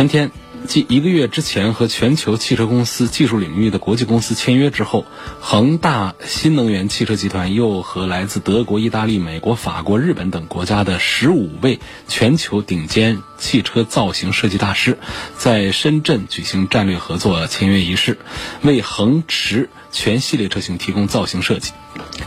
前天。即一个月之前和全球汽车公司技术领域的国际公司签约之后，恒大新能源汽车集团又和来自德国、意大利、美国、法国、日本等国家的十五位全球顶尖汽车造型设计大师，在深圳举行战略合作签约仪式，为恒驰全系列车型提供造型设计。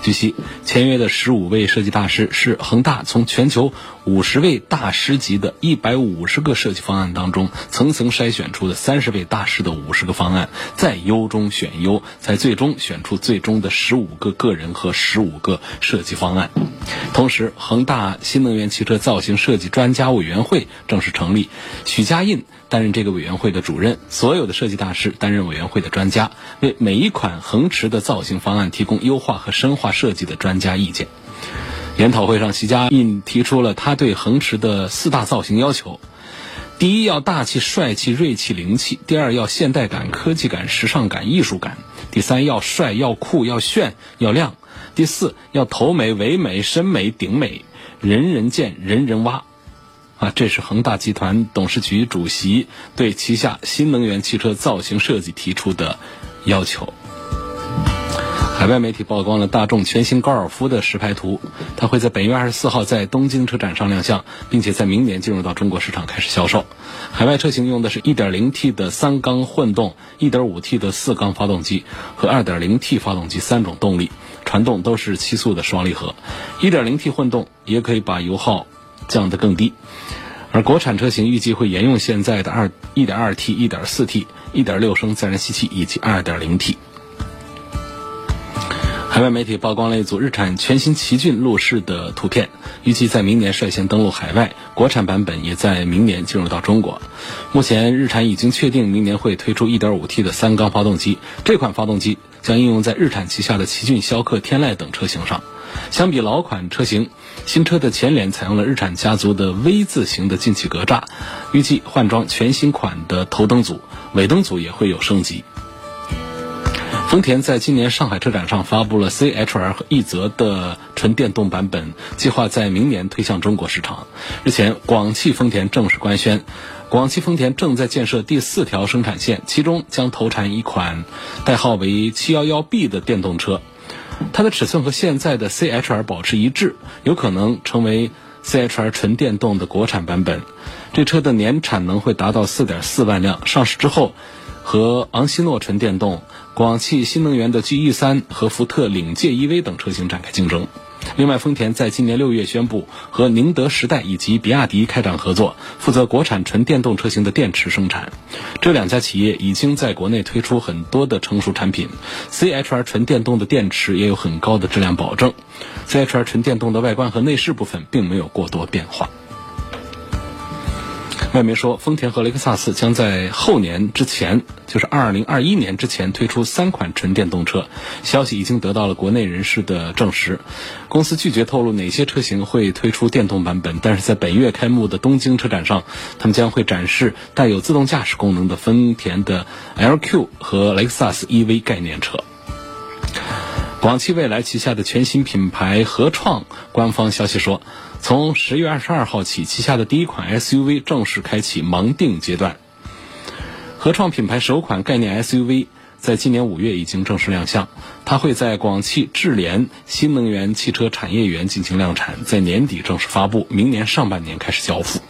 据悉，签约的十五位设计大师是恒大从全球五十位大师级的一百五十个设计方案当中层层筛选出的三十位大师的五十个方案，再优中选优，才最终选出最终的十五个个人和十五个设计方案。同时，恒大新能源汽车造型设计专家委员会正式成立，许家印担任这个委员会的主任，所有的设计大师担任委员会的专家，为每一款恒驰的造型方案提供优化和深化设计的专家意见。研讨会上，席家印提出了他对恒驰的四大造型要求：第一，要大气、帅气、锐气、灵气；第二，要现代感、科技感、时尚感、艺术感；第三，要帅、要酷、要炫、要亮；第四，要头美、尾美、身美、顶美，人人见、人人挖。啊，这是恒大集团董事局主席对旗下新能源汽车造型设计提出的要求。海外媒体曝光了大众全新高尔夫的实拍图，它会在本月二十四号在东京车展上亮相，并且在明年进入到中国市场开始销售。海外车型用的是 1.0T 的三缸混动、1.5T 的四缸发动机和 2.0T 发动机三种动力，传动都是七速的双离合。1.0T 混动也可以把油耗降得更低。而国产车型预计会沿用现在的二一点二 T、一点四 T、一点六升自然吸气以及二点零 T。海外媒体曝光了一组日产全新奇骏路试的图片，预计在明年率先登陆海外，国产版本也在明年进入到中国。目前，日产已经确定明年会推出 1.5T 的三缸发动机，这款发动机将应用在日产旗下的奇骏、逍客、天籁等车型上。相比老款车型，新车的前脸采用了日产家族的 V 字形的进气格栅，预计换装全新款的头灯组，尾灯组也会有升级。丰田在今年上海车展上发布了 CHR 和奕泽的纯电动版本，计划在明年推向中国市场。日前，广汽丰田正式官宣，广汽丰田正在建设第四条生产线，其中将投产一款代号为 711B 的电动车。它的尺寸和现在的 CHR 保持一致，有可能成为 CHR 纯电动的国产版本。这车的年产能会达到4.4万辆，上市之后和昂希诺纯电动、广汽新能源的 G E 三和福特领界 EV 等车型展开竞争。另外，丰田在今年六月宣布和宁德时代以及比亚迪开展合作，负责国产纯电动车型的电池生产。这两家企业已经在国内推出很多的成熟产品，CHR 纯电动的电池也有很高的质量保证。CHR 纯电动的外观和内饰部分并没有过多变化。外媒说，丰田和雷克萨斯将在后年之前，就是二零二一年之前推出三款纯电动车。消息已经得到了国内人士的证实。公司拒绝透露哪些车型会推出电动版本，但是在本月开幕的东京车展上，他们将会展示带有自动驾驶功能的丰田的 LQ 和雷克萨斯 EV 概念车。广汽未来旗下的全新品牌合创，官方消息说。从十月二十二号起，旗下的第一款 SUV 正式开启盲定阶段。合创品牌首款概念 SUV 在今年五月已经正式亮相，它会在广汽智联新能源汽车产业园进行量产，在年底正式发布，明年上半年开始交付。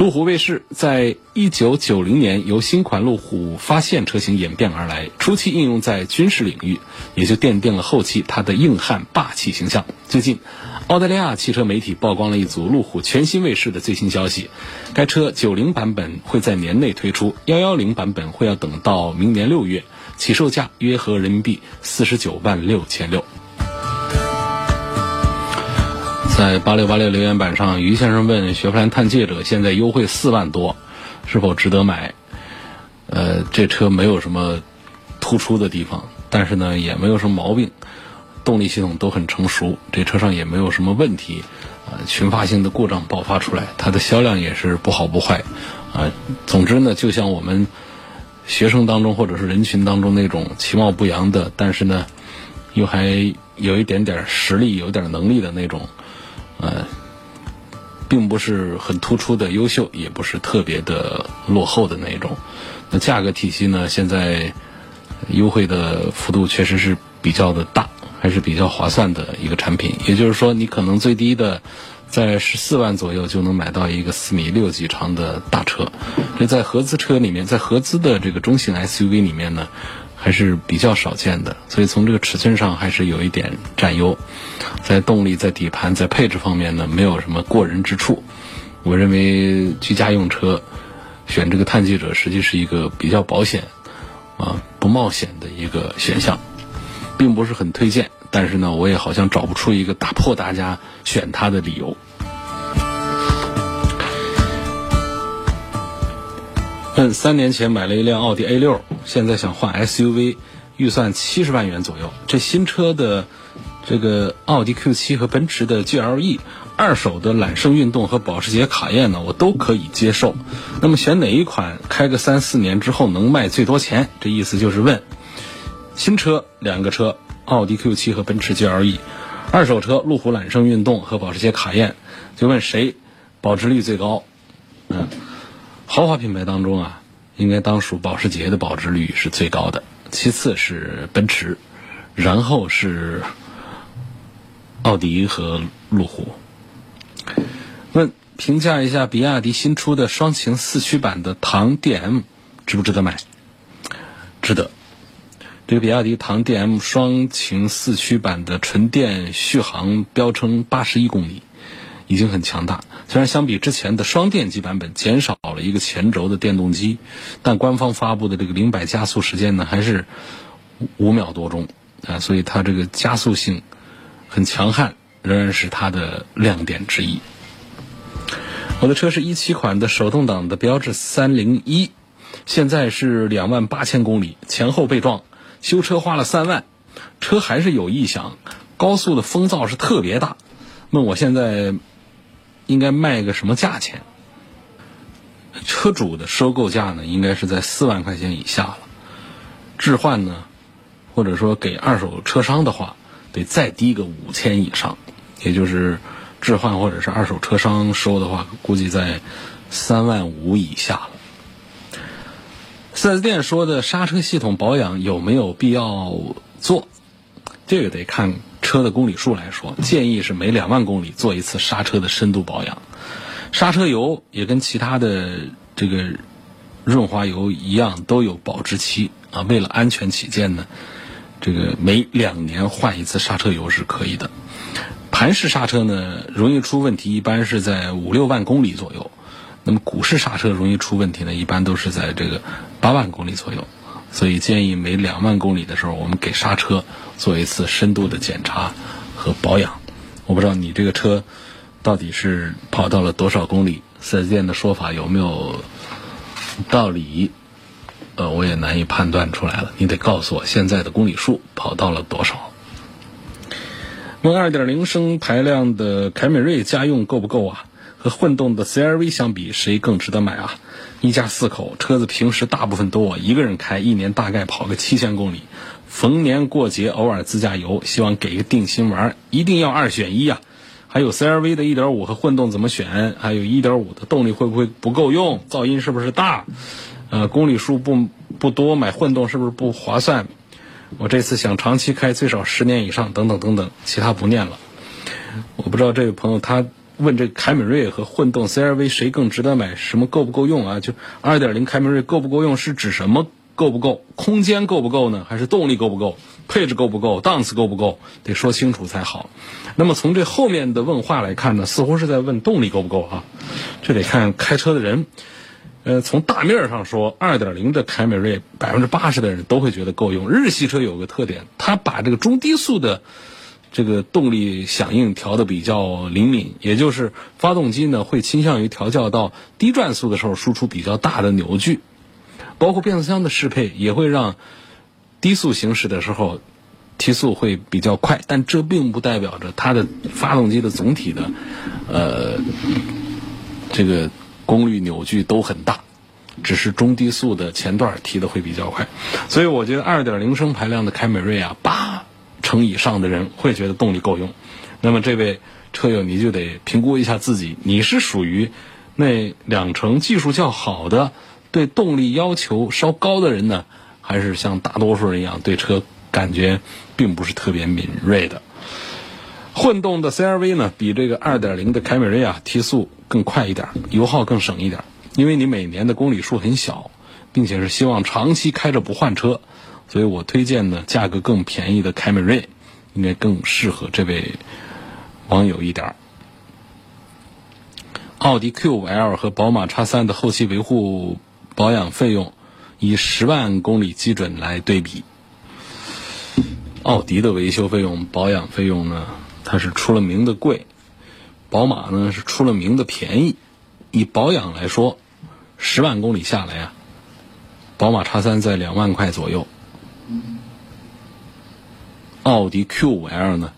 路虎卫士在一九九零年由新款路虎发现车型演变而来，初期应用在军事领域，也就奠定了后期它的硬汉霸气形象。最近。澳大利亚汽车媒体曝光了一组路虎全新卫士的最新消息，该车九零版本会在年内推出，幺幺零版本会要等到明年六月，起售价约合人民币四十九万六千六。在八六八六留言板上，于先生问雪佛兰探界者现在优惠四万多，是否值得买？呃，这车没有什么突出的地方，但是呢也没有什么毛病，动力系统都很成熟，这车上也没有什么问题，啊，群发性的故障爆发出来，它的销量也是不好不坏，啊，总之呢，就像我们学生当中或者是人群当中那种其貌不扬的，但是呢又还有一点点实力、有点能力的那种，呃，并不是很突出的优秀，也不是特别的落后的那一种。那价格体系呢？现在优惠的幅度确实是比较的大，还是比较划算的一个产品。也就是说，你可能最低的在十四万左右就能买到一个四米六几长的大车。这在合资车里面，在合资的这个中型 SUV 里面呢，还是比较少见的。所以从这个尺寸上还是有一点占优。在动力、在底盘、在配置方面呢，没有什么过人之处。我认为居家用车。选这个探界者实际是一个比较保险，啊不冒险的一个选项，并不是很推荐。但是呢，我也好像找不出一个打破大家选它的理由。嗯三年前买了一辆奥迪 A 六，现在想换 SUV，预算七十万元左右。这新车的这个奥迪 Q 七和奔驰的 GLE。二手的揽胜运动和保时捷卡宴呢，我都可以接受。那么选哪一款开个三四年之后能卖最多钱？这意思就是问：新车两个车，奥迪 Q7 和奔驰 GLE；二手车路虎揽胜运动和保时捷卡宴，就问谁保值率最高？嗯，豪华品牌当中啊，应该当属保时捷的保值率是最高的，其次是奔驰，然后是奥迪和路虎。问评价一下比亚迪新出的双擎四驱版的唐 DM，值不值得买？值得。这个比亚迪唐 DM 双擎四驱版的纯电续航标称八十一公里，已经很强大。虽然相比之前的双电机版本减少了一个前轴的电动机，但官方发布的这个零百加速时间呢，还是五秒多钟啊，所以它这个加速性很强悍。仍然是它的亮点之一。我的车是一七款的手动挡的标致三零一，现在是两万八千公里，前后被撞，修车花了三万，车还是有异响，高速的风噪是特别大。问我现在应该卖个什么价钱？车主的收购价呢，应该是在四万块钱以下了。置换呢，或者说给二手车商的话，得再低个五千以上。也就是置换或者是二手车商收的话，估计在三万五以下了。四 S 店说的刹车系统保养有没有必要做？这个得看车的公里数来说，建议是每两万公里做一次刹车的深度保养。刹车油也跟其他的这个润滑油一样，都有保质期啊。为了安全起见呢，这个每两年换一次刹车油是可以的。盘式刹车呢，容易出问题，一般是在五六万公里左右；那么鼓式刹车容易出问题呢，一般都是在这个八万公里左右。所以建议每两万公里的时候，我们给刹车做一次深度的检查和保养。我不知道你这个车到底是跑到了多少公里，四 S 店的说法有没有道理？呃，我也难以判断出来了。你得告诉我现在的公里数跑到了多少。问2.0升排量的凯美瑞家用够不够啊？和混动的 CRV 相比，谁更值得买啊？一家四口，车子平时大部分都我一个人开，一年大概跑个七千公里，逢年过节偶尔自驾游，希望给个定心丸，一定要二选一啊！还有 CRV 的1.5和混动怎么选？还有1.5的动力会不会不够用？噪音是不是大？呃，公里数不不多，买混动是不是不划算？我这次想长期开，最少十年以上，等等等等，其他不念了。我不知道这位朋友他问这凯美瑞和混动 CRV 谁更值得买，什么够不够用啊？就2.0凯美瑞够不够用是指什么够不够？空间够不够呢？还是动力够不够？配置够不够？档次够不够？得说清楚才好。那么从这后面的问话来看呢，似乎是在问动力够不够啊？这得看开车的人。呃，从大面上说，二点零的凯美瑞百分之八十的人都会觉得够用。日系车有个特点，它把这个中低速的这个动力响应调的比较灵敏，也就是发动机呢会倾向于调教到低转速的时候输出比较大的扭矩，包括变速箱的适配也会让低速行驶的时候提速会比较快，但这并不代表着它的发动机的总体的呃这个功率扭矩都很大。只是中低速的前段提的会比较快，所以我觉得二点零升排量的凯美瑞啊，八成以上的人会觉得动力够用。那么这位车友你就得评估一下自己，你是属于那两成技术较好的、对动力要求稍高的人呢，还是像大多数人一样对车感觉并不是特别敏锐的？混动的 CRV 呢，比这个二点零的凯美瑞啊提速更快一点，油耗更省一点。因为你每年的公里数很小，并且是希望长期开着不换车，所以我推荐呢价格更便宜的凯美瑞，应该更适合这位网友一点。奥迪 Q5L 和宝马 X3 的后期维护保养费用以十万公里基准来对比，奥迪的维修费用、保养费用呢，它是出了名的贵，宝马呢是出了名的便宜。以保养来说，十万公里下来啊，宝马叉三在两万块左右，奥迪 Q 五 L 呢，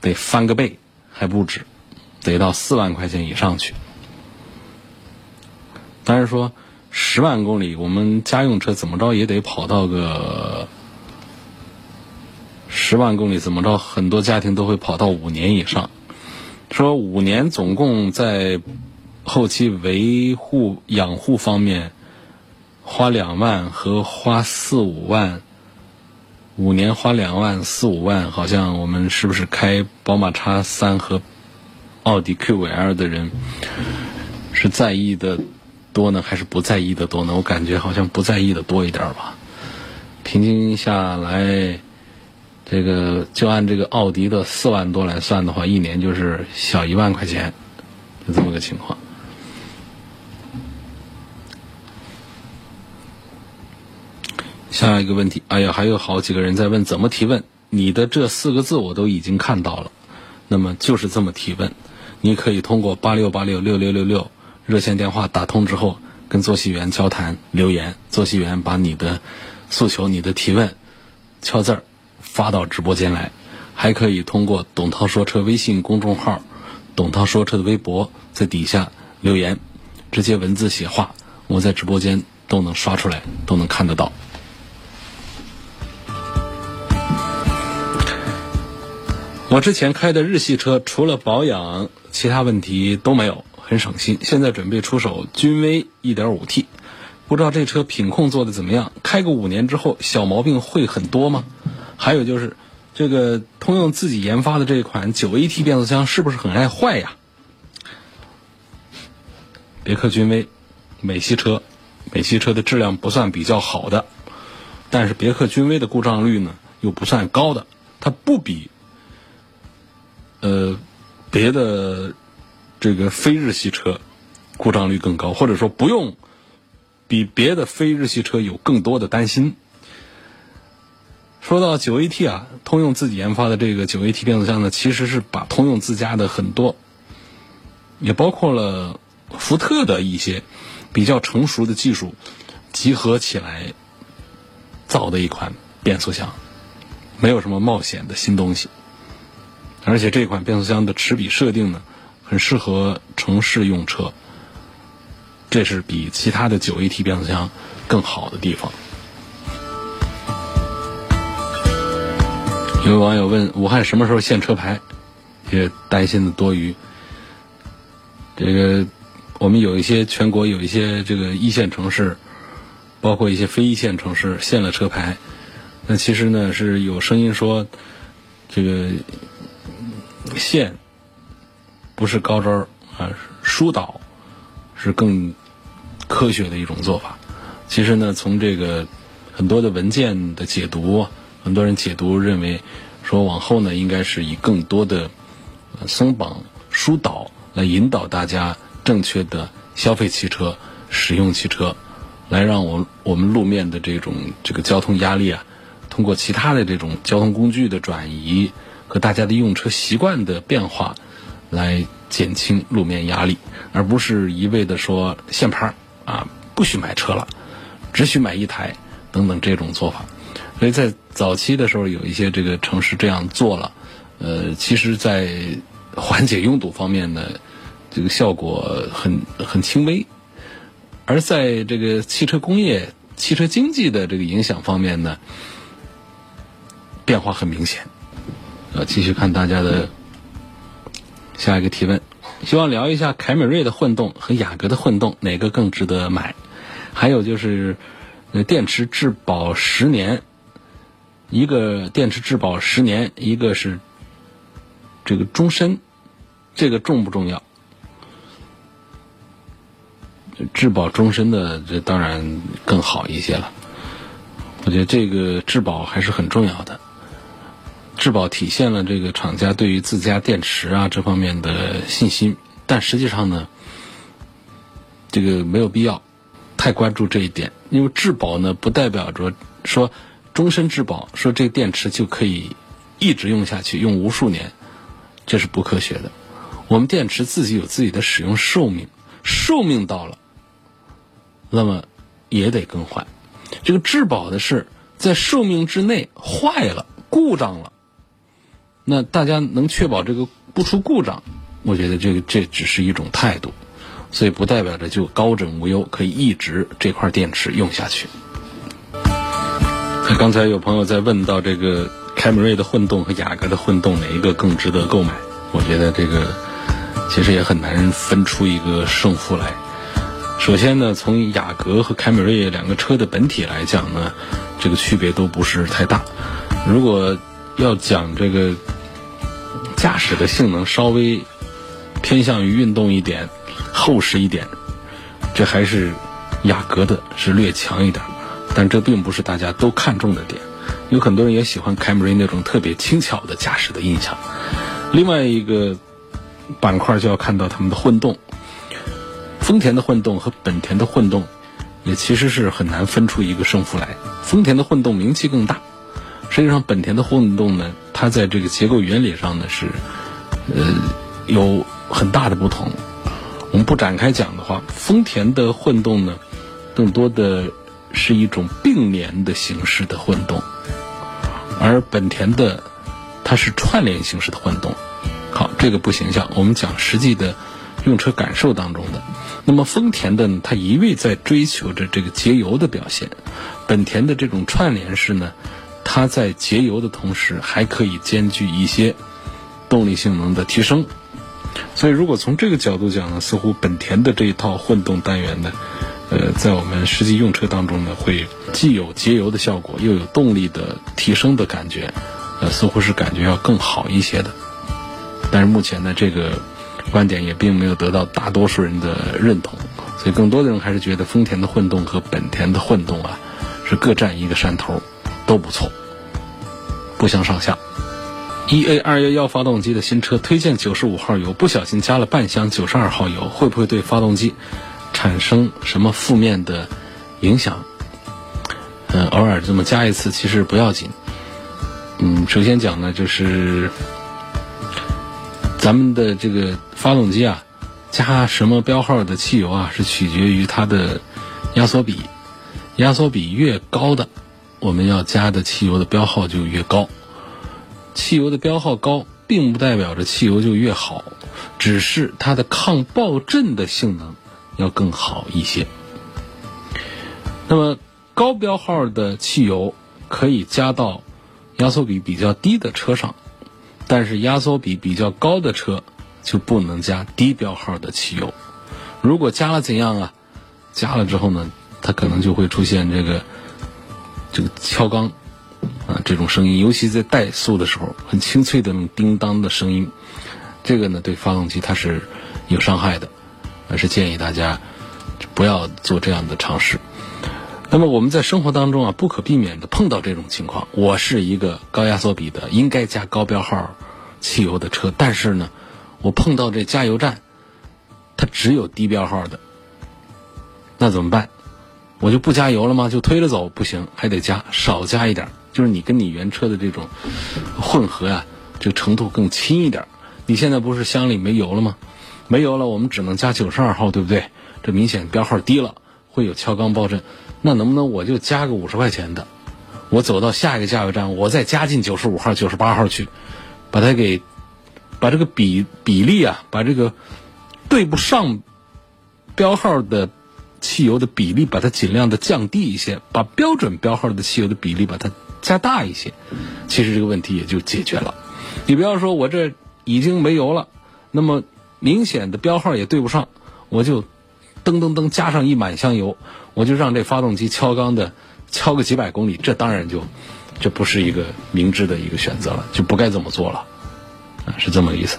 得翻个倍还不止，得到四万块钱以上去。但是说十万公里，我们家用车怎么着也得跑到个十万公里，怎么着很多家庭都会跑到五年以上。说五年总共在。后期维护养护方面，花两万和花四五万，五年花两万四五万，好像我们是不是开宝马叉三和奥迪 Q 五 L 的人是在意的多呢，还是不在意的多呢？我感觉好像不在意的多一点吧。平均下来，这个就按这个奥迪的四万多来算的话，一年就是小一万块钱，就这么个情况。下一个问题，哎呀，还有好几个人在问怎么提问。你的这四个字我都已经看到了，那么就是这么提问。你可以通过八六八六六六六六热线电话打通之后，跟坐席员交谈留言，坐席员把你的诉求、你的提问敲字儿发到直播间来。还可以通过董涛说车微信公众号、董涛说车的微博在底下留言，直接文字写话，我在直播间都能刷出来，都能看得到。我之前开的日系车，除了保养，其他问题都没有，很省心。现在准备出手君威 1.5T，不知道这车品控做的怎么样？开个五年之后，小毛病会很多吗？还有就是，这个通用自己研发的这款 9AT 变速箱是不是很爱坏呀？别克君威，美系车，美系车的质量不算比较好的，但是别克君威的故障率呢又不算高的，它不比。呃，别的这个非日系车故障率更高，或者说不用比别的非日系车有更多的担心。说到九 AT 啊，通用自己研发的这个九 AT 变速箱呢，其实是把通用自家的很多，也包括了福特的一些比较成熟的技术集合起来造的一款变速箱，没有什么冒险的新东西。而且这款变速箱的齿比设定呢，很适合城市用车，这是比其他的九 AT 变速箱更好的地方。有网友问武汉什么时候限车牌，也担心的多余。这个我们有一些全国有一些这个一线城市，包括一些非一线城市限了车牌，那其实呢是有声音说这个。限不是高招啊，疏导是更科学的一种做法。其实呢，从这个很多的文件的解读，很多人解读认为，说往后呢，应该是以更多的松绑疏导来引导大家正确的消费汽车、使用汽车，来让我我们路面的这种这个交通压力啊，通过其他的这种交通工具的转移。和大家的用车习惯的变化，来减轻路面压力，而不是一味的说限牌啊，不许买车了，只许买一台等等这种做法。所以在早期的时候，有一些这个城市这样做了，呃，其实，在缓解拥堵方面呢，这个效果很很轻微，而在这个汽车工业、汽车经济的这个影响方面呢，变化很明显。呃，继续看大家的下一个提问，希望聊一下凯美瑞的混动和雅阁的混动哪个更值得买？还有就是，电池质保十年，一个电池质保十年，一个是这个终身，这个重不重要？质保终身的，这当然更好一些了。我觉得这个质保还是很重要的。质保体现了这个厂家对于自家电池啊这方面的信心，但实际上呢，这个没有必要太关注这一点，因为质保呢不代表着说终身质保，说这电池就可以一直用下去，用无数年，这是不科学的。我们电池自己有自己的使用寿命，寿命到了，那么也得更换。这个质保的是在寿命之内坏了、故障了。那大家能确保这个不出故障，我觉得这个这只是一种态度，所以不代表着就高枕无忧，可以一直这块电池用下去。刚才有朋友在问到这个凯美瑞的混动和雅阁的混动哪一个更值得购买？我觉得这个其实也很难分出一个胜负来。首先呢，从雅阁和凯美瑞两个车的本体来讲呢，这个区别都不是太大。如果要讲这个驾驶的性能稍微偏向于运动一点、厚实一点，这还是雅阁的是略强一点，但这并不是大家都看重的点。有很多人也喜欢凯美瑞那种特别轻巧的驾驶的印象。另外一个板块就要看到他们的混动，丰田的混动和本田的混动也其实是很难分出一个胜负来。丰田的混动名气更大。实际上，本田的混动呢，它在这个结构原理上呢是，呃，有很大的不同。我们不展开讲的话，丰田的混动呢，更多的是一种并联的形式的混动，而本田的它是串联形式的混动。好，这个不形象，我们讲实际的用车感受当中的。那么丰田的，它一味在追求着这个节油的表现，本田的这种串联式呢。它在节油的同时，还可以兼具一些动力性能的提升。所以，如果从这个角度讲呢，似乎本田的这一套混动单元呢，呃，在我们实际用车当中呢，会既有节油的效果，又有动力的提升的感觉，呃，似乎是感觉要更好一些的。但是目前呢，这个观点也并没有得到大多数人的认同，所以更多的人还是觉得丰田的混动和本田的混动啊，是各占一个山头。都不错，不相上下。E A 二幺幺发动机的新车推荐九十五号油，不小心加了半箱九十二号油，会不会对发动机产生什么负面的影响？嗯，偶尔这么加一次其实不要紧。嗯，首先讲呢，就是咱们的这个发动机啊，加什么标号的汽油啊，是取决于它的压缩比，压缩比越高的。我们要加的汽油的标号就越高，汽油的标号高，并不代表着汽油就越好，只是它的抗爆震的性能要更好一些。那么高标号的汽油可以加到压缩比比较低的车上，但是压缩比比较高的车就不能加低标号的汽油。如果加了怎样啊？加了之后呢，它可能就会出现这个。这个敲缸啊，这种声音，尤其在怠速的时候，很清脆的那种叮当的声音，这个呢对发动机它是有伤害的，还是建议大家不要做这样的尝试。那么我们在生活当中啊，不可避免的碰到这种情况。我是一个高压缩比的，应该加高标号汽油的车，但是呢，我碰到这加油站，它只有低标号的，那怎么办？我就不加油了吗？就推着走不行，还得加，少加一点。就是你跟你原车的这种混合呀，这个程度更轻一点。你现在不是箱里没油了吗？没油了，我们只能加九十二号，对不对？这明显标号低了，会有敲缸爆震。那能不能我就加个五十块钱的？我走到下一个加油站，我再加进九十五号、九十八号去，把它给把这个比比例啊，把这个对不上标号的汽油的比例，把它尽量的降低一些，把标准标号的汽油的比例把它加大一些，其实这个问题也就解决了。你不要说我这已经没油了，那么明显的标号也对不上，我就噔噔噔加上一满箱油，我就让这发动机敲缸的敲个几百公里，这当然就这不是一个明智的一个选择了，就不该这么做了，啊，是这么个意思。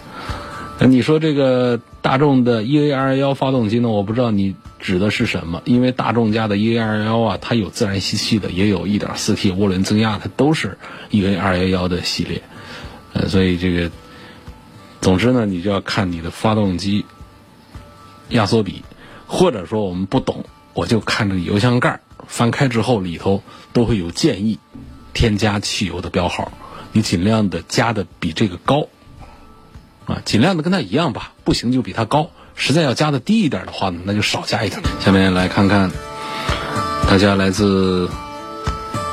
那你说这个大众的 EA211 发动机呢？我不知道你指的是什么，因为大众家的 EA211 啊，它有自然吸气的，也有 1.4T 涡轮增压，它都是 EA211 的系列。呃，所以这个，总之呢，你就要看你的发动机压缩比，或者说我们不懂，我就看这个油箱盖翻开之后里头都会有建议添加汽油的标号，你尽量的加的比这个高。啊，尽量的跟它一样吧，不行就比它高。实在要加的低一点的话呢，那就少加一点。下面来看看大家来自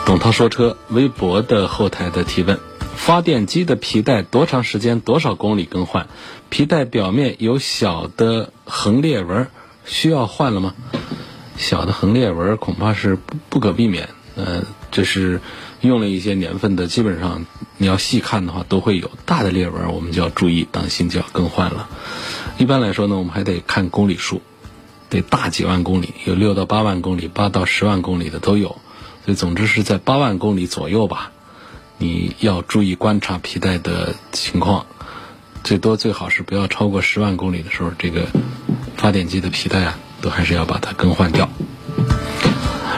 董涛说车微博的后台的提问：发电机的皮带多长时间、多少公里更换？皮带表面有小的横裂纹，需要换了吗？小的横裂纹恐怕是不不可避免。呃，这是。用了一些年份的，基本上你要细看的话，都会有大的裂纹，我们就要注意，当心就要更换了。一般来说呢，我们还得看公里数，得大几万公里，有六到八万公里、八到十万公里的都有。所以总之是在八万公里左右吧，你要注意观察皮带的情况，最多最好是不要超过十万公里的时候，这个发电机的皮带啊，都还是要把它更换掉。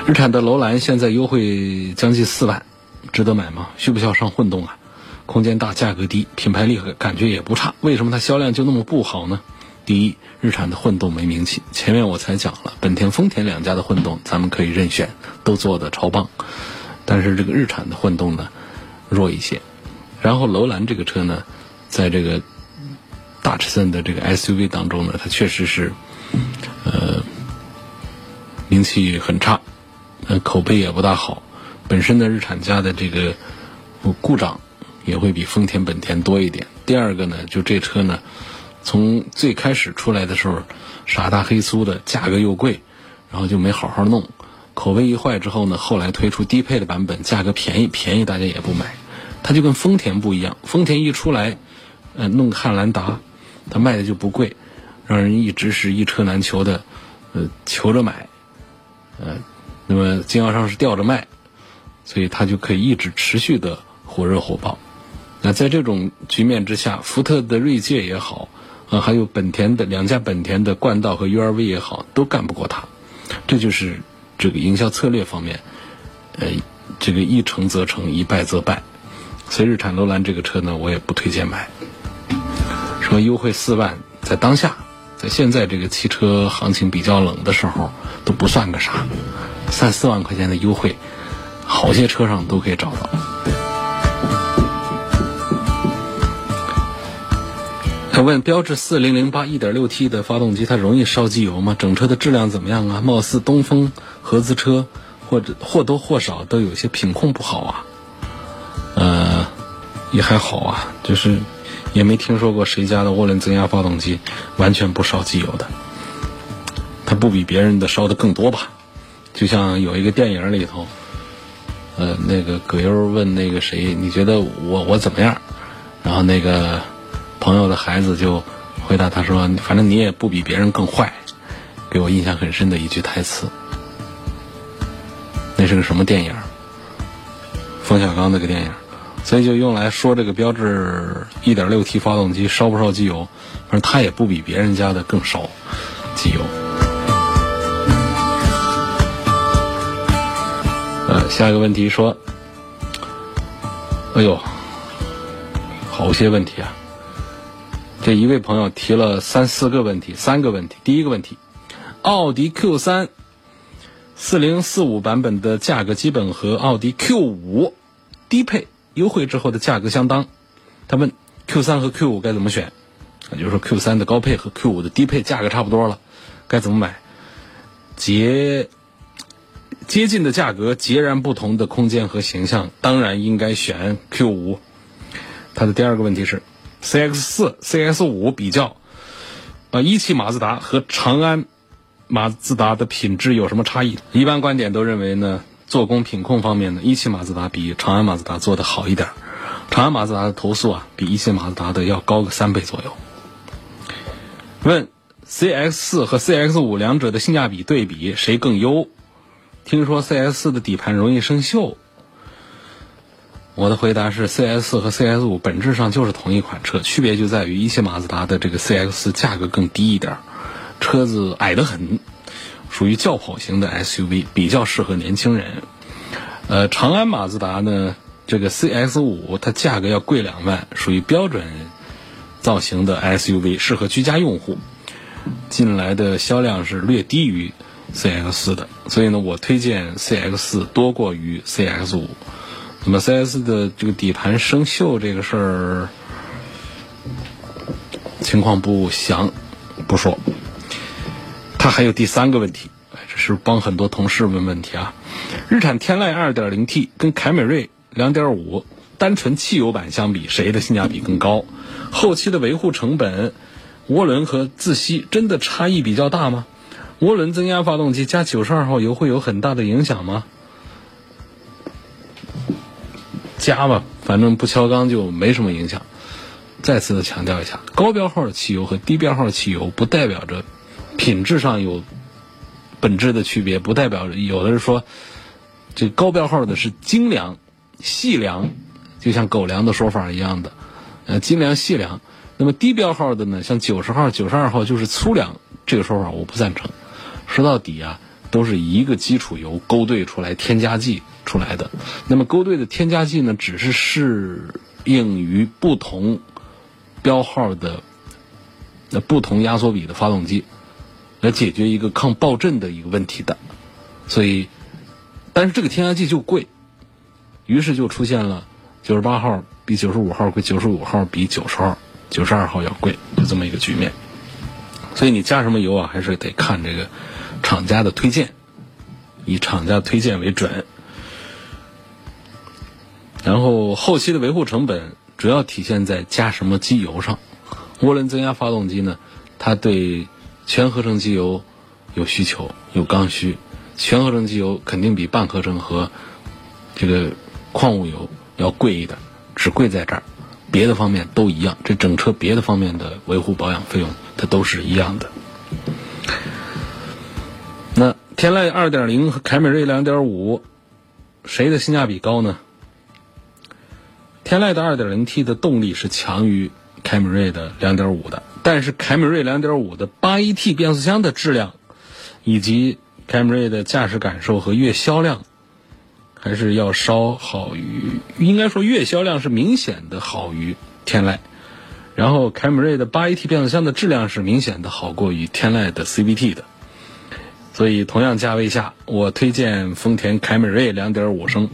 日产的楼兰现在优惠将近四万。值得买吗？需不需要上混动啊？空间大，价格低，品牌力感觉也不差。为什么它销量就那么不好呢？第一，日产的混动没名气。前面我才讲了，本田、丰田两家的混动咱们可以任选，都做的超棒。但是这个日产的混动呢，弱一些。然后楼兰这个车呢，在这个大尺寸的这个 SUV 当中呢，它确实是，呃，名气很差，呃，口碑也不大好。本身的日产家的这个故障也会比丰田、本田多一点。第二个呢，就这车呢，从最开始出来的时候傻大黑粗的，价格又贵，然后就没好好弄。口碑一坏之后呢，后来推出低配的版本，价格便宜，便宜大家也不买。它就跟丰田不一样，丰田一出来，呃，弄汉兰达，它卖的就不贵，让人一直是一车难求的，呃，求着买，呃，那么经销商是吊着卖。所以它就可以一直持续的火热火爆。那在这种局面之下，福特的锐界也好，啊，还有本田的两家本田的冠道和 URV 也好，都干不过它。这就是这个营销策略方面，呃，这个一成则成，一败则败。所以日产楼兰这个车呢，我也不推荐买。说优惠四万，在当下，在现在这个汽车行情比较冷的时候，都不算个啥。三四万块钱的优惠。好些车上都可以找到。他问：标致四零零八一点六 T 的发动机，它容易烧机油吗？整车的质量怎么样啊？貌似东风合资车或者或多或少都有些品控不好啊。呃，也还好啊，就是也没听说过谁家的涡轮增压发动机完全不烧机油的。它不比别人的烧的更多吧？就像有一个电影里头。呃，那个葛优问那个谁，你觉得我我怎么样？然后那个朋友的孩子就回答他说：“反正你也不比别人更坏。”给我印象很深的一句台词。那是个什么电影？冯小刚那个电影，所以就用来说这个标致 1.6T 发动机烧不烧机油？反正它也不比别人家的更烧机油。呃下一个问题说：“哎呦，好些问题啊！这一位朋友提了三四个问题，三个问题。第一个问题，奥迪 Q 三四零四五版本的价格基本和奥迪 Q 五低配优惠之后的价格相当。他问 Q 三和 Q 五该怎么选？也就是说 Q 三的高配和 Q 五的低配价格差不多了，该怎么买？接接近的价格，截然不同的空间和形象，当然应该选 Q 五。它的第二个问题是，CX 四、CX 五比较，呃，一汽马自达和长安马自达的品质有什么差异？一般观点都认为呢，做工品控方面呢，一汽马自达比长安马自达做的好一点。长安马自达的投诉啊，比一汽马自达的要高个三倍左右。问 CX 四和 CX 五两者的性价比对比，谁更优？听说 CX 四的底盘容易生锈。我的回答是，CX 四和 CX 五本质上就是同一款车，区别就在于一汽马自达的这个 CX 四价格更低一点，车子矮得很，属于轿跑型的 SUV，比较适合年轻人。呃，长安马自达呢，这个 CX 五它价格要贵两万，属于标准造型的 SUV，适合居家用户。近来的销量是略低于 CX 四的，所以呢，我推荐 CX 四多过于 CX 五。那么 CS 的这个底盘生锈这个事儿情况不详，不说。它还有第三个问题，这是帮很多同事问问题啊。日产天籁 2.0T 跟凯美瑞2.5单纯汽油版相比，谁的性价比更高？后期的维护成本，涡轮和自吸真的差异比较大吗？涡轮增压发动机加92号油会有很大的影响吗？加吧，反正不敲缸就没什么影响。再次的强调一下，高标号的汽油和低标号的汽油不代表着品质上有本质的区别，不代表有的人说这高标号的是精良、细粮，就像狗粮的说法一样的，呃，精良细粮。那么低标号的呢，像九十号、九十二号就是粗粮，这个说法我不赞成。说到底啊，都是一个基础油勾兑出来添加剂。出来的，那么勾兑的添加剂呢，只是适应于不同标号的那不同压缩比的发动机，来解决一个抗爆震的一个问题的。所以，但是这个添加剂就贵，于是就出现了九十八号比九十五号贵，九十五号比九十号、九十二号要贵，就这么一个局面。所以你加什么油啊，还是得看这个厂家的推荐，以厂家推荐为准。然后后期的维护成本主要体现在加什么机油上。涡轮增压发动机呢，它对全合成机油有需求，有刚需。全合成机油肯定比半合成和这个矿物油要贵一点，只贵在这儿，别的方面都一样。这整车别的方面的维护保养费用它都是一样的。天籁2.0和凯美瑞2.5，谁的性价比高呢？天籁的 2.0T 的动力是强于凯美瑞的2.5的，但是凯美瑞2.5的 8AT 变速箱的质量，以及凯美瑞的驾驶感受和月销量，还是要稍好于，应该说月销量是明显的好于天籁，然后凯美瑞的 8AT 变速箱的质量是明显的好过于天籁的 CVT 的，所以同样价位下，我推荐丰田凯美瑞2.5升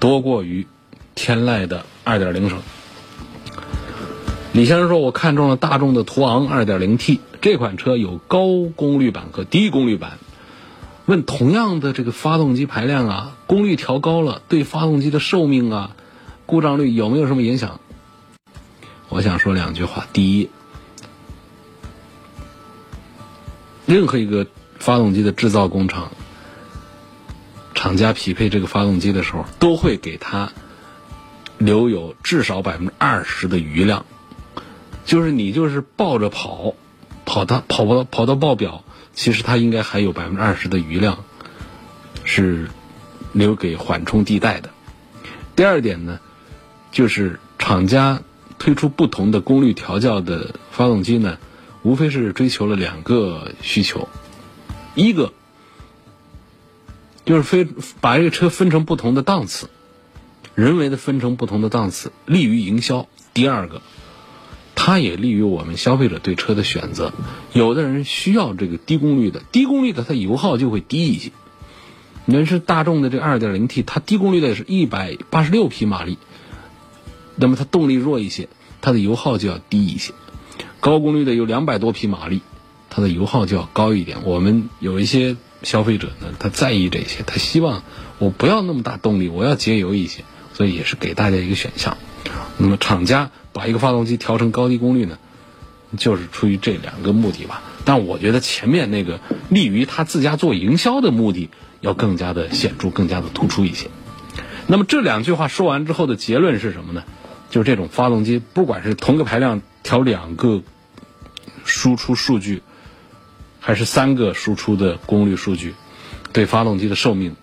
多过于天籁的。二点零升，李先生说：“我看中了大众的途昂二点零 T 这款车有高功率版和低功率版。问同样的这个发动机排量啊，功率调高了，对发动机的寿命啊、故障率有没有什么影响？”我想说两句话：第一，任何一个发动机的制造工厂，厂家匹配这个发动机的时候，都会给它。留有至少百分之二十的余量，就是你就是抱着跑，跑到跑不到跑到爆表，其实它应该还有百分之二十的余量，是留给缓冲地带的。第二点呢，就是厂家推出不同的功率调教的发动机呢，无非是追求了两个需求，一个就是非把这个车分成不同的档次。人为的分成不同的档次，利于营销。第二个，它也利于我们消费者对车的选择。有的人需要这个低功率的，低功率的它油耗就会低一些。你看是大众的这 2.0T，它低功率的是一百八十六匹马力，那么它动力弱一些，它的油耗就要低一些；高功率的有两百多匹马力，它的油耗就要高一点。我们有一些消费者呢，他在意这些，他希望我不要那么大动力，我要节油一些，所以也是给大家一个选项。那么厂家把一个发动机调成高低功率呢，就是出于这两个目的吧。但我觉得前面那个利于他自家做营销的目的要更加的显著，更加的突出一些。那么这两句话说完之后的结论是什么呢？就是这种发动机，不管是同个排量调两个输出数据，还是三个输出的功率数据，对发动机的寿命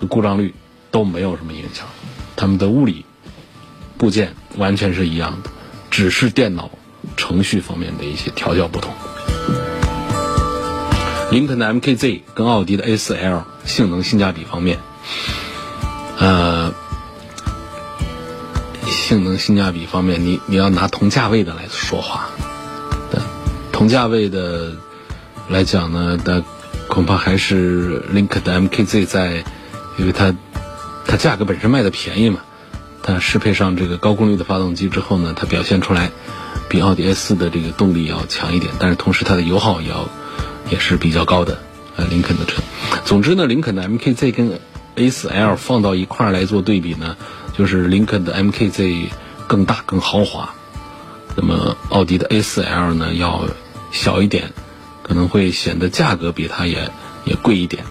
和故障率都没有什么影响。它们的物理部件完全是一样的，只是电脑程序方面的一些调教不同。林肯的 MKZ 跟奥迪的 A4L 性能性价比方面。呃，性能性价比方面，你你要拿同价位的来说话，同价位的来讲呢，那恐怕还是林肯的 MKZ 在，因为它它价格本身卖的便宜嘛，它适配上这个高功率的发动机之后呢，它表现出来比奥迪 A 四的这个动力要强一点，但是同时它的油耗也要也是比较高的，呃，林肯的车。总之呢，林肯的 MKZ 跟 A4L 放到一块儿来做对比呢，就是林肯的 MKZ 更大更豪华，那么奥迪的 A4L 呢要小一点，可能会显得价格比它也也贵一点，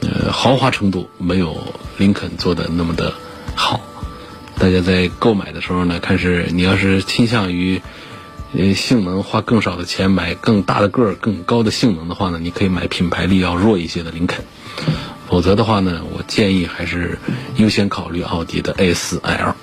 呃，豪华程度没有林肯做的那么的好。大家在购买的时候呢，看是你要是倾向于呃性能花更少的钱买更大的个儿、更高的性能的话呢，你可以买品牌力要弱一些的林肯。否则的话呢，我建议还是优先考虑奥迪的 A4L。